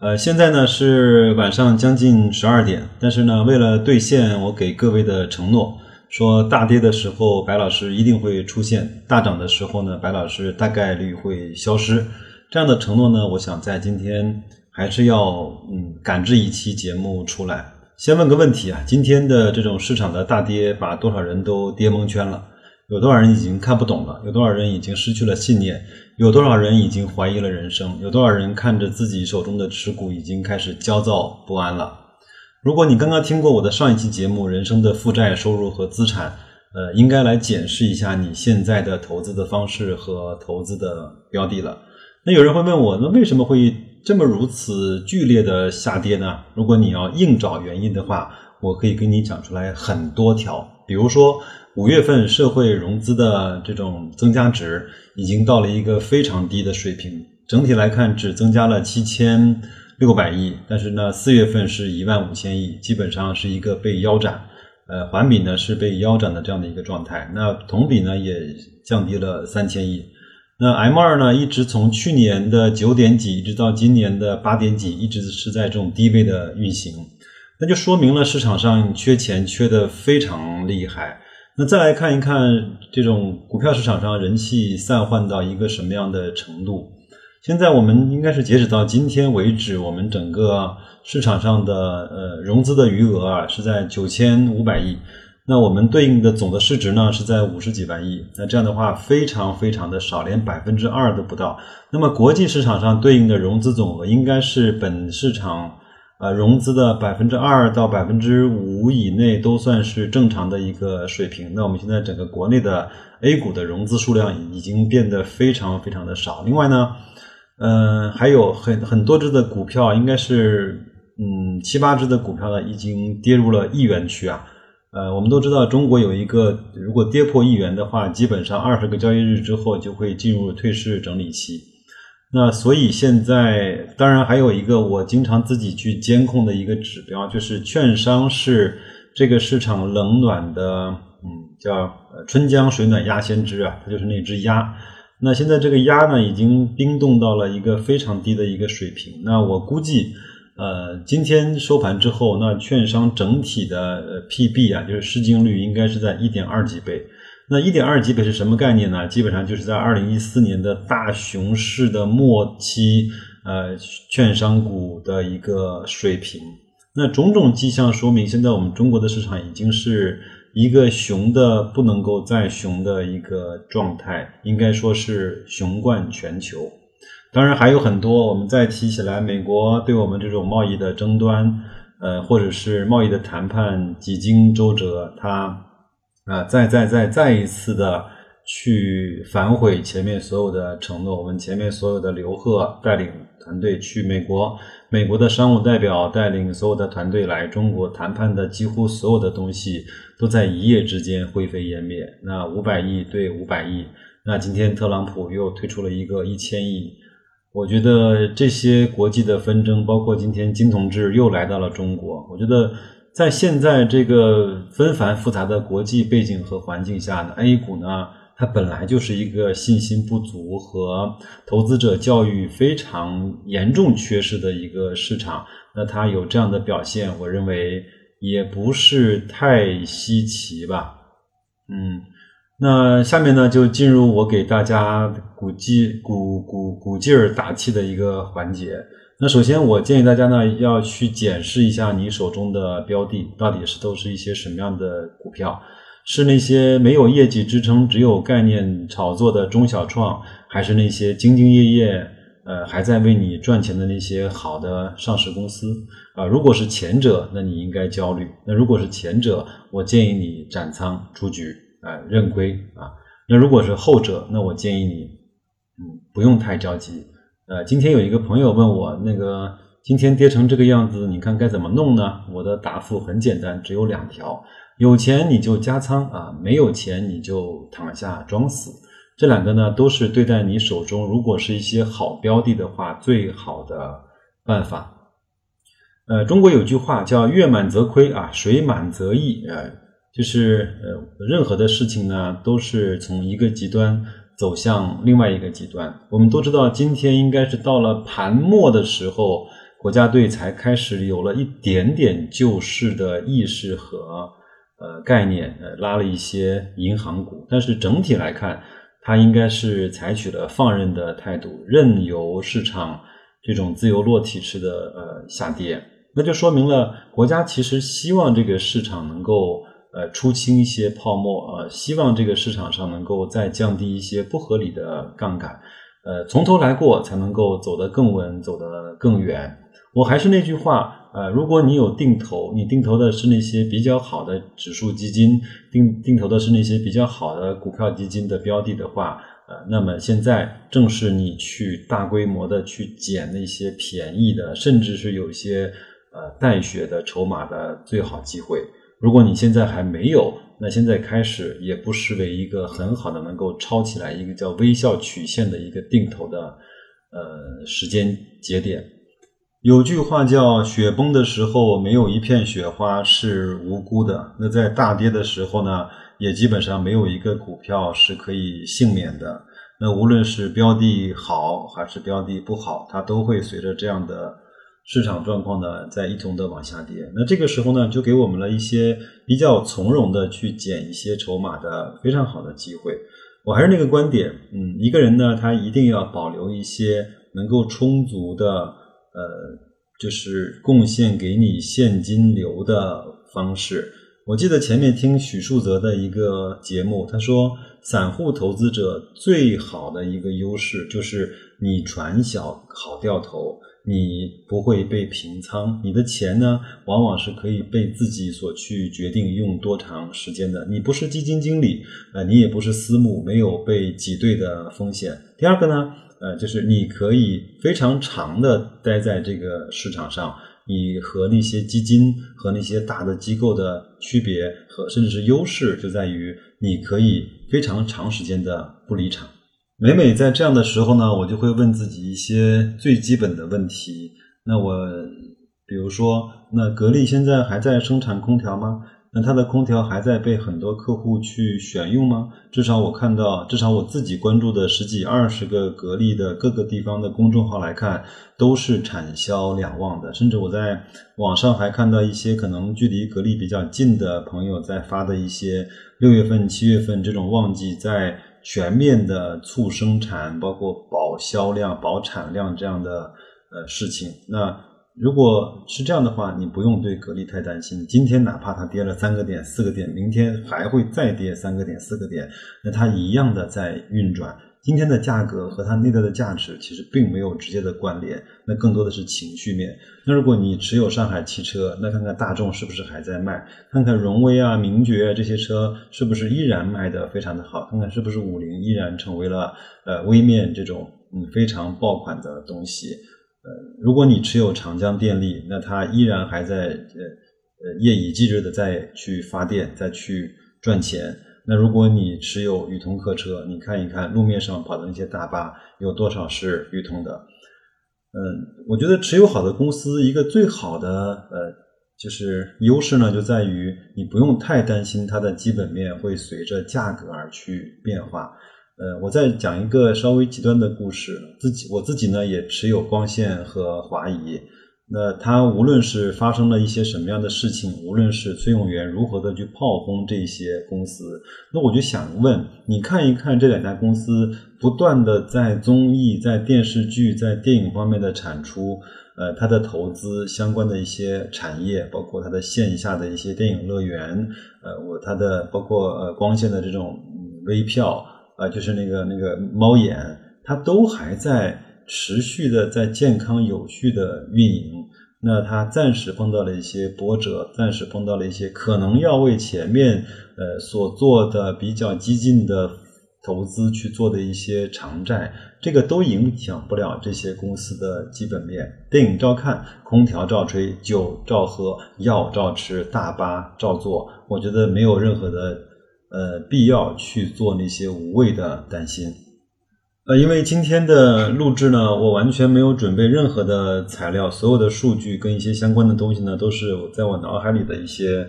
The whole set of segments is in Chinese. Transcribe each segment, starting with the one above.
呃，现在呢是晚上将近十二点，但是呢，为了兑现我给各位的承诺。说大跌的时候，白老师一定会出现；大涨的时候呢，白老师大概率会消失。这样的承诺呢，我想在今天还是要嗯赶制一期节目出来。先问个问题啊，今天的这种市场的大跌，把多少人都跌蒙圈了？有多少人已经看不懂了？有多少人已经失去了信念？有多少人已经怀疑了人生？有多少人看着自己手中的持股已经开始焦躁不安了？如果你刚刚听过我的上一期节目《人生的负债、收入和资产》，呃，应该来检视一下你现在的投资的方式和投资的标的了。那有人会问我，那为什么会这么如此剧烈的下跌呢？如果你要硬找原因的话，我可以给你讲出来很多条。比如说，五月份社会融资的这种增加值已经到了一个非常低的水平，整体来看只增加了七千。六百亿，但是呢，四月份是一万五千亿，基本上是一个被腰斩，呃，环比呢是被腰斩的这样的一个状态。那同比呢也降低了三千亿。那 M 二呢一直从去年的九点几，一直到今年的八点几，一直是在这种低位的运行，那就说明了市场上缺钱缺的非常厉害。那再来看一看这种股票市场上人气散涣到一个什么样的程度？现在我们应该是截止到今天为止，我们整个市场上的呃融资的余额啊是在九千五百亿，那我们对应的总的市值呢是在五十几万亿，那这样的话非常非常的少，连百分之二都不到。那么国际市场上对应的融资总额应该是本市场呃融资的百分之二到百分之五以内都算是正常的一个水平。那我们现在整个国内的 A 股的融资数量已经变得非常非常的少。另外呢。嗯，还有很很多只的股票，应该是嗯七八只的股票呢，已经跌入了亿元区啊。呃，我们都知道，中国有一个，如果跌破亿元的话，基本上二十个交易日之后就会进入退市整理期。那所以现在，当然还有一个我经常自己去监控的一个指标，就是券商是这个市场冷暖的，嗯，叫春江水暖鸭先知啊，它就是那只鸭。那现在这个鸭呢，已经冰冻到了一个非常低的一个水平。那我估计，呃，今天收盘之后，那券商整体的 PB 啊，就是市净率应该是在一点二几倍。那一点二级别是什么概念呢？基本上就是在二零一四年的大熊市的末期，呃，券商股的一个水平。那种种迹象说明，现在我们中国的市场已经是。一个熊的不能够再熊的一个状态，应该说是熊冠全球。当然还有很多，我们再提起来，美国对我们这种贸易的争端，呃，或者是贸易的谈判几经周折，它啊，再再再再一次的去反悔前面所有的承诺。我们前面所有的刘鹤带领团队去美国，美国的商务代表带领所有的团队来中国谈判的几乎所有的东西。都在一夜之间灰飞烟灭。那五百亿对五百亿，那今天特朗普又推出了一个一千亿。我觉得这些国际的纷争，包括今天金同志又来到了中国。我觉得在现在这个纷繁复杂的国际背景和环境下呢，A 股呢，它本来就是一个信心不足和投资者教育非常严重缺失的一个市场。那它有这样的表现，我认为。也不是太稀奇吧，嗯，那下面呢就进入我给大家鼓劲、鼓鼓鼓劲儿打气的一个环节。那首先我建议大家呢要去检视一下你手中的标的到底是都是一些什么样的股票，是那些没有业绩支撑、只有概念炒作的中小创，还是那些兢兢业业？呃，还在为你赚钱的那些好的上市公司啊，如果是前者，那你应该焦虑；那如果是前者，我建议你斩仓出局，啊，认亏啊。那如果是后者，那我建议你，嗯，不用太着急。呃，今天有一个朋友问我，那个今天跌成这个样子，你看该怎么弄呢？我的答复很简单，只有两条。有钱你就加仓啊，没有钱你就躺下装死。这两个呢，都是对待你手中如果是一些好标的的话，最好的办法。呃，中国有句话叫“月满则亏啊，水满则溢”，呃，就是呃，任何的事情呢，都是从一个极端走向另外一个极端。我们都知道，今天应该是到了盘末的时候，国家队才开始有了一点点救市的意识和呃概念，呃，拉了一些银行股，但是整体来看，它应该是采取了放任的态度，任由市场这种自由落体式的呃下跌。那就说明了国家其实希望这个市场能够呃出清一些泡沫呃，希望这个市场上能够再降低一些不合理的杠杆，呃，从头来过才能够走得更稳，走得更远。我还是那句话，呃，如果你有定投，你定投的是那些比较好的指数基金，定定投的是那些比较好的股票基金的标的的话，呃，那么现在正是你去大规模的去捡那些便宜的，甚至是有些。呃，带血的筹码的最好机会。如果你现在还没有，那现在开始也不失为一个很好的能够抄起来一个叫微笑曲线的一个定投的呃时间节点。有句话叫“雪崩的时候没有一片雪花是无辜的”，那在大跌的时候呢，也基本上没有一个股票是可以幸免的。那无论是标的好还是标的不好，它都会随着这样的。市场状况呢，在一同的往下跌，那这个时候呢，就给我们了一些比较从容的去捡一些筹码的非常好的机会。我还是那个观点，嗯，一个人呢，他一定要保留一些能够充足的，呃，就是贡献给你现金流的方式。我记得前面听许树泽的一个节目，他说，散户投资者最好的一个优势就是你船小好掉头。你不会被平仓，你的钱呢，往往是可以被自己所去决定用多长时间的。你不是基金经理，呃，你也不是私募，没有被挤兑的风险。第二个呢，呃，就是你可以非常长的待在这个市场上，你和那些基金和那些大的机构的区别和甚至是优势就在于你可以非常长时间的不离场。每每在这样的时候呢，我就会问自己一些最基本的问题。那我，比如说，那格力现在还在生产空调吗？那它的空调还在被很多客户去选用吗？至少我看到，至少我自己关注的十几二十个格力的各个地方的公众号来看，都是产销两旺的。甚至我在网上还看到一些可能距离格力比较近的朋友在发的一些六月份、七月份这种旺季在。全面的促生产，包括保销量、保产量这样的呃事情。那如果是这样的话，你不用对格力太担心。今天哪怕它跌了三个点、四个点，明天还会再跌三个点、四个点，那它一样的在运转。今天的价格和它内在的价值其实并没有直接的关联，那更多的是情绪面。那如果你持有上海汽车，那看看大众是不是还在卖？看看荣威啊、名爵这些车是不是依然卖的非常的好？看看是不是五菱依然成为了呃微面这种嗯非常爆款的东西？呃，如果你持有长江电力，那它依然还在呃呃夜以继日的在去发电，再去赚钱。那如果你持有宇通客车，你看一看路面上跑的那些大巴有多少是宇通的？嗯，我觉得持有好的公司一个最好的呃就是优势呢，就在于你不用太担心它的基本面会随着价格而去变化。呃，我再讲一个稍微极端的故事，自己我自己呢也持有光线和华谊。那他无论是发生了一些什么样的事情，无论是崔永元如何的去炮轰这些公司，那我就想问，你看一看这两家公司不断的在综艺、在电视剧、在电影方面的产出，呃，它的投资相关的一些产业，包括它的线下的一些电影乐园，呃，我它的包括呃光线的这种微票，呃，就是那个那个猫眼，它都还在。持续的在健康有序的运营，那它暂时碰到了一些波折，暂时碰到了一些可能要为前面呃所做的比较激进的投资去做的一些偿债，这个都影响不了这些公司的基本面。电影照看，空调照吹，酒照喝，药照吃，大巴照坐。我觉得没有任何的呃必要去做那些无谓的担心。呃，因为今天的录制呢，我完全没有准备任何的材料，所有的数据跟一些相关的东西呢，都是在我脑海里的一些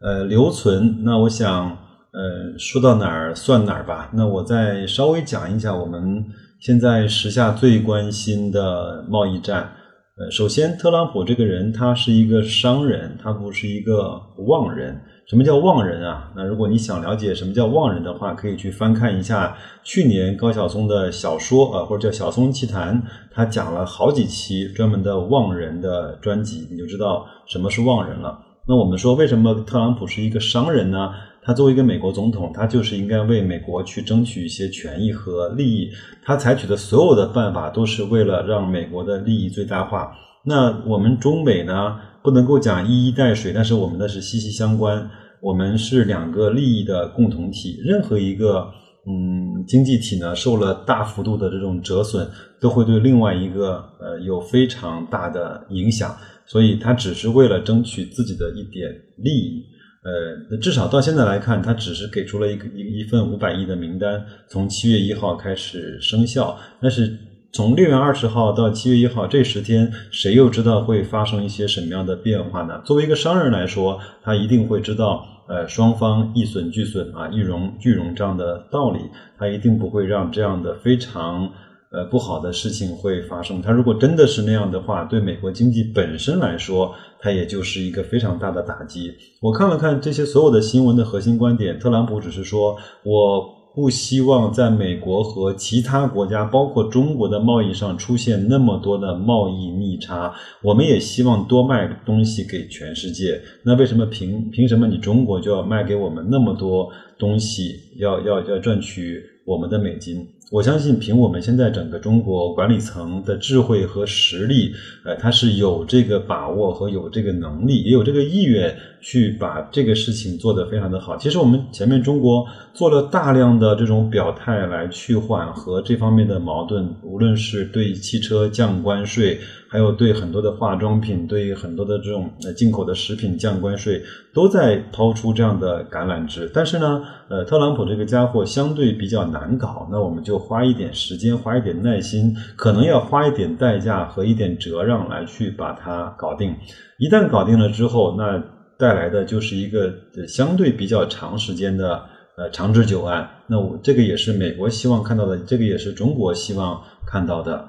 呃留存。那我想。呃，说到哪儿算哪儿吧。那我再稍微讲一下我们现在时下最关心的贸易战。呃，首先，特朗普这个人他是一个商人，他不是一个妄人。什么叫妄人啊？那如果你想了解什么叫妄人的话，可以去翻看一下去年高晓松的小说啊，或者叫《晓松奇谈》，他讲了好几期专门的妄人的专辑，你就知道什么是妄人了。那我们说，为什么特朗普是一个商人呢？他作为一个美国总统，他就是应该为美国去争取一些权益和利益。他采取的所有的办法都是为了让美国的利益最大化。那我们中美呢，不能够讲一衣带水，但是我们的是息息相关。我们是两个利益的共同体。任何一个嗯经济体呢，受了大幅度的这种折损，都会对另外一个呃有非常大的影响。所以，他只是为了争取自己的一点利益。呃，至少到现在来看，他只是给出了一个一一份五百亿的名单，从七月一号开始生效。但是从六月二十号到七月一号这十天，谁又知道会发生一些什么样的变化呢？作为一个商人来说，他一定会知道，呃，双方一损俱损啊，一荣俱荣这样的道理，他一定不会让这样的非常。呃，不好的事情会发生。他如果真的是那样的话，对美国经济本身来说，它也就是一个非常大的打击。我看了看这些所有的新闻的核心观点，特朗普只是说，我不希望在美国和其他国家，包括中国的贸易上出现那么多的贸易逆差。我们也希望多卖东西给全世界。那为什么凭凭什么你中国就要卖给我们那么多东西，要要要赚取我们的美金？我相信，凭我们现在整个中国管理层的智慧和实力，呃，他是有这个把握和有这个能力，也有这个意愿去把这个事情做得非常的好。其实我们前面中国做了大量的这种表态来去缓和这方面的矛盾，无论是对汽车降关税。还有对很多的化妆品，对很多的这种呃进口的食品降关税，都在抛出这样的橄榄枝。但是呢，呃，特朗普这个家伙相对比较难搞，那我们就花一点时间，花一点耐心，可能要花一点代价和一点折让来去把它搞定。一旦搞定了之后，那带来的就是一个相对比较长时间的呃长治久安。那我这个也是美国希望看到的，这个也是中国希望看到的。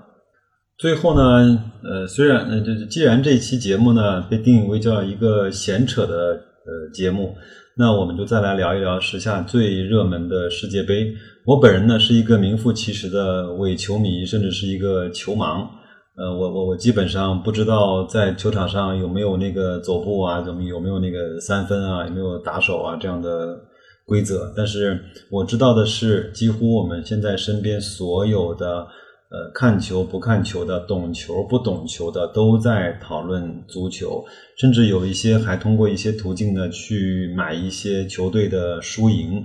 最后呢，呃，虽然呃，这既然这期节目呢被定义为叫一个闲扯的呃节目，那我们就再来聊一聊时下最热门的世界杯。我本人呢是一个名副其实的伪球迷，甚至是一个球盲。呃，我我我基本上不知道在球场上有没有那个走步啊，怎么有没有那个三分啊，有没有打手啊这样的规则。但是我知道的是，几乎我们现在身边所有的。呃，看球不看球的，懂球不懂球的，都在讨论足球，甚至有一些还通过一些途径呢去买一些球队的输赢。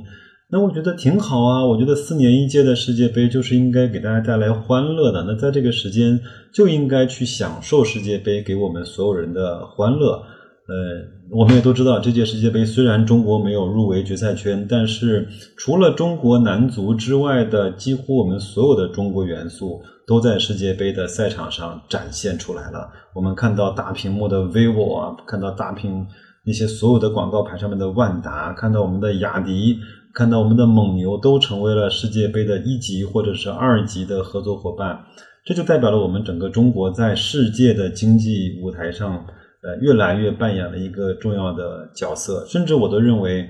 那我觉得挺好啊，我觉得四年一届的世界杯就是应该给大家带来欢乐的。那在这个时间就应该去享受世界杯给我们所有人的欢乐。呃，我们也都知道，这届世界杯虽然中国没有入围决赛圈，但是除了中国男足之外的，几乎我们所有的中国元素都在世界杯的赛场上展现出来了。我们看到大屏幕的 vivo 啊，看到大屏那些所有的广告牌上面的万达，看到我们的雅迪，看到我们的蒙牛，都成为了世界杯的一级或者是二级的合作伙伴。这就代表了我们整个中国在世界的经济舞台上。呃，越来越扮演了一个重要的角色，甚至我都认为，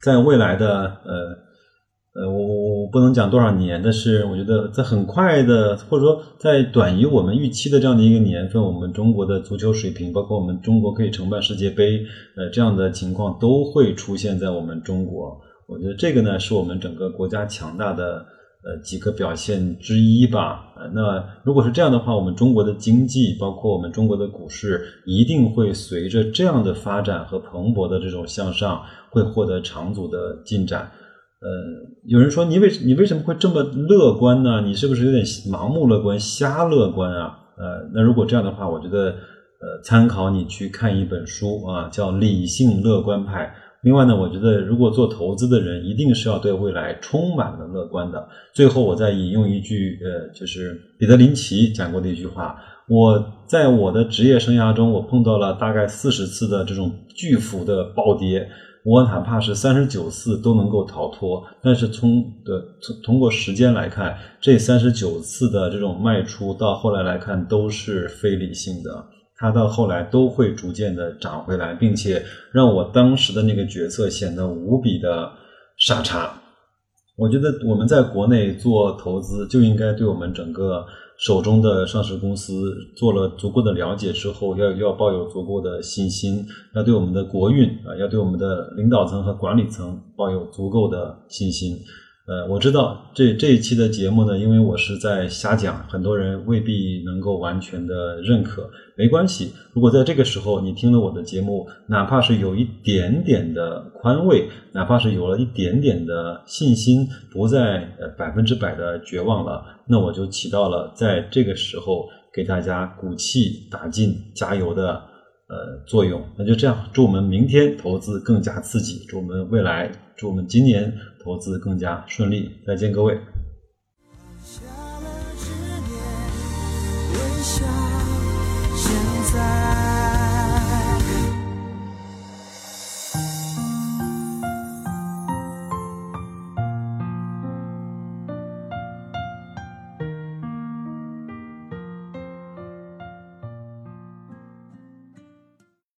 在未来的呃呃，我我我不能讲多少年，但是我觉得在很快的，或者说在短于我们预期的这样的一个年份，我们中国的足球水平，包括我们中国可以承办世界杯，呃，这样的情况都会出现在我们中国。我觉得这个呢，是我们整个国家强大的。呃，几个表现之一吧。呃，那如果是这样的话，我们中国的经济，包括我们中国的股市，一定会随着这样的发展和蓬勃的这种向上，会获得长足的进展。呃，有人说你为你为什么会这么乐观呢？你是不是有点盲目乐观、瞎乐观啊？呃，那如果这样的话，我觉得呃，参考你去看一本书啊，叫《理性乐观派》。另外呢，我觉得如果做投资的人，一定是要对未来充满了乐观的。最后，我再引用一句，呃，就是彼得林奇讲过的一句话：我在我的职业生涯中，我碰到了大概四十次的这种巨幅的暴跌，我哪怕是三十九次都能够逃脱。但是从的从通过时间来看，这三十九次的这种卖出，到后来来看都是非理性的。它到后来都会逐渐的涨回来，并且让我当时的那个决策显得无比的傻叉。我觉得我们在国内做投资，就应该对我们整个手中的上市公司做了足够的了解之后，要要抱有足够的信心，要对我们的国运啊，要对我们的领导层和管理层抱有足够的信心。呃，我知道这这一期的节目呢，因为我是在瞎讲，很多人未必能够完全的认可。没关系，如果在这个时候你听了我的节目，哪怕是有一点点的宽慰，哪怕是有了一点点的信心，不再呃百分之百的绝望了，那我就起到了在这个时候给大家鼓气打劲、加油的呃作用。那就这样，祝我们明天投资更加刺激，祝我们未来，祝我们今年投资更加顺利。再见，各位。下了现在。